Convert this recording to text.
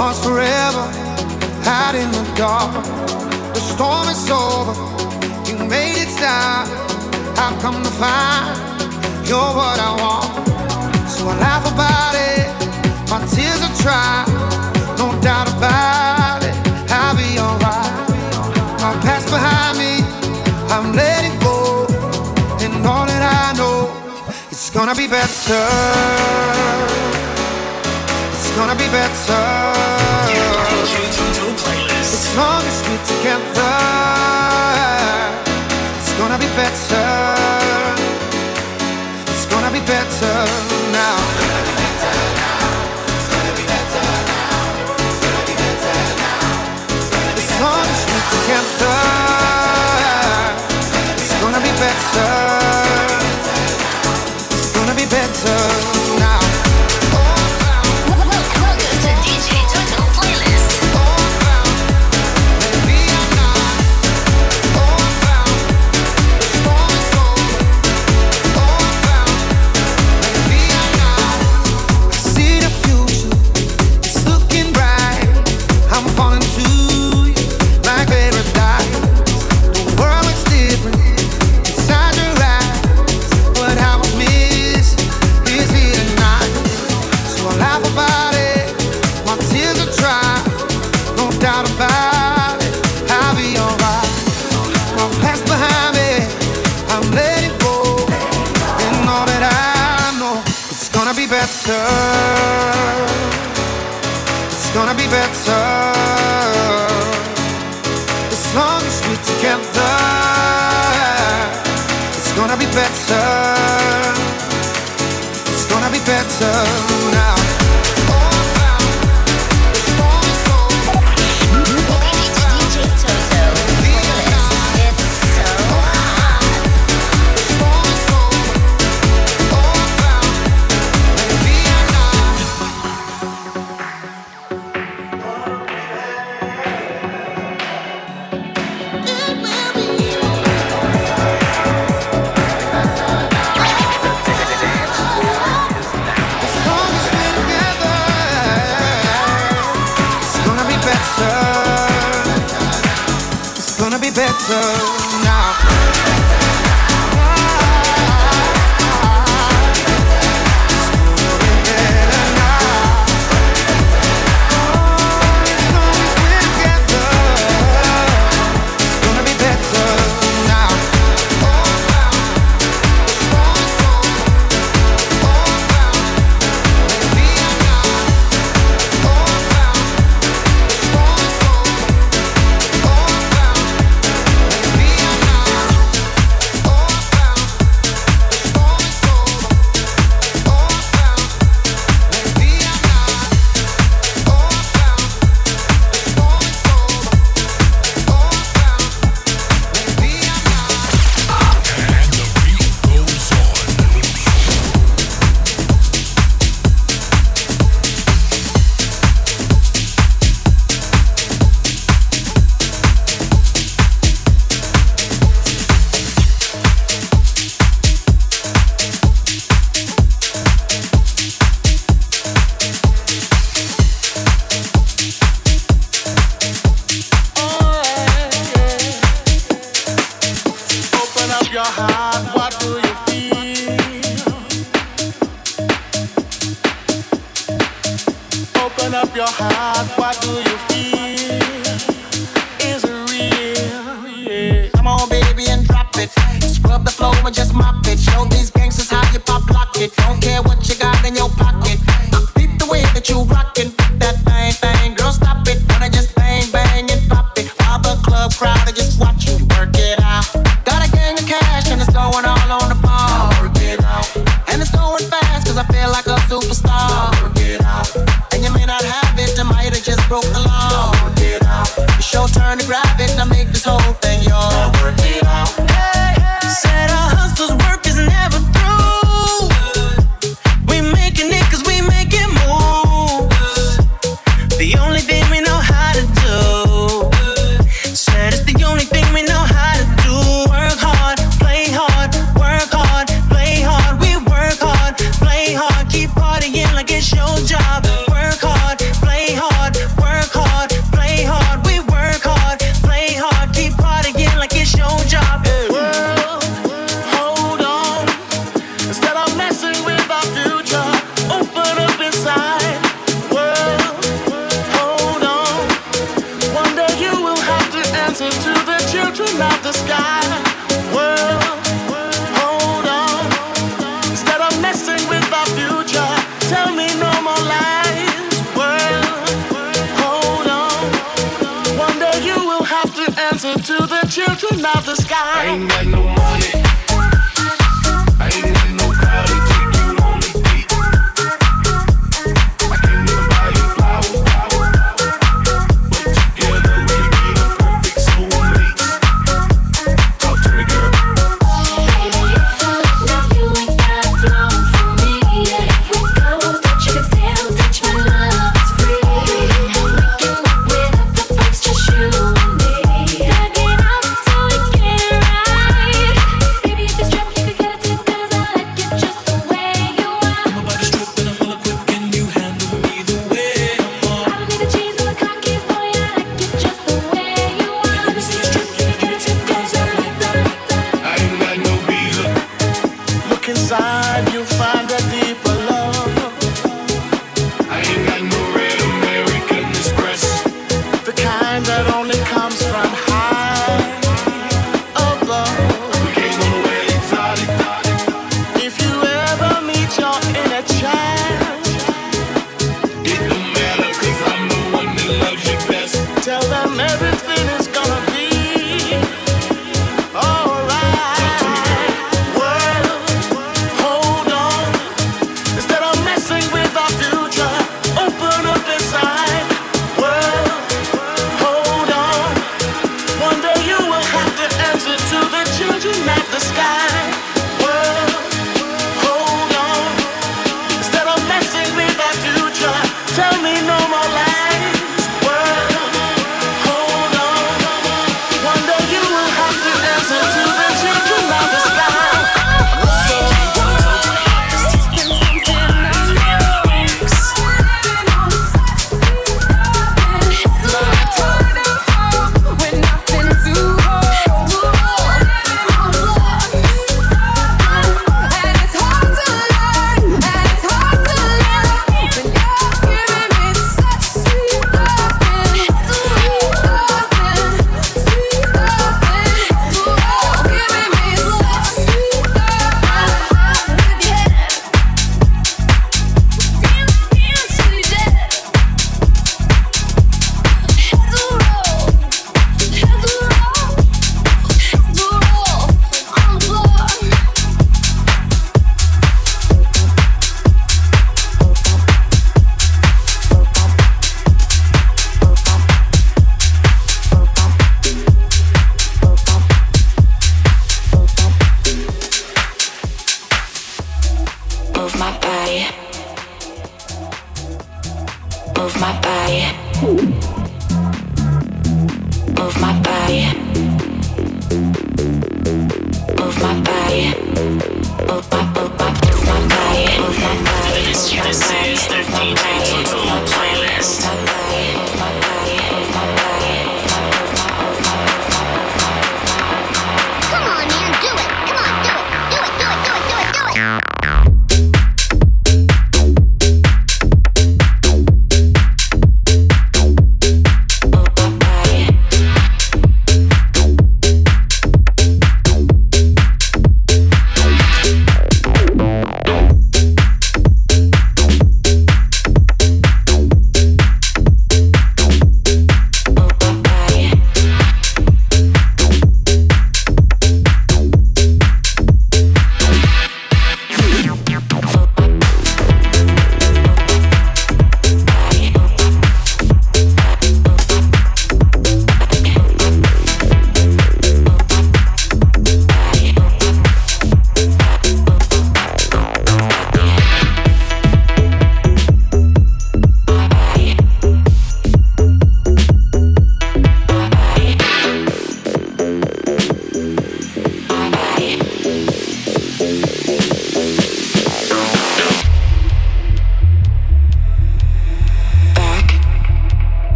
lost forever, hide in the dark. The storm is over, you made it stop. I've come to find you're what I want. So I laugh about it, my tears are dry, no doubt about it. I'll be alright. My past behind me, I'm letting go, and all that I know, it's gonna be better gonna be better. As long as we're together, it's gonna be better. It's gonna be better now. As long as we're together, it's gonna be better. It's gonna be better.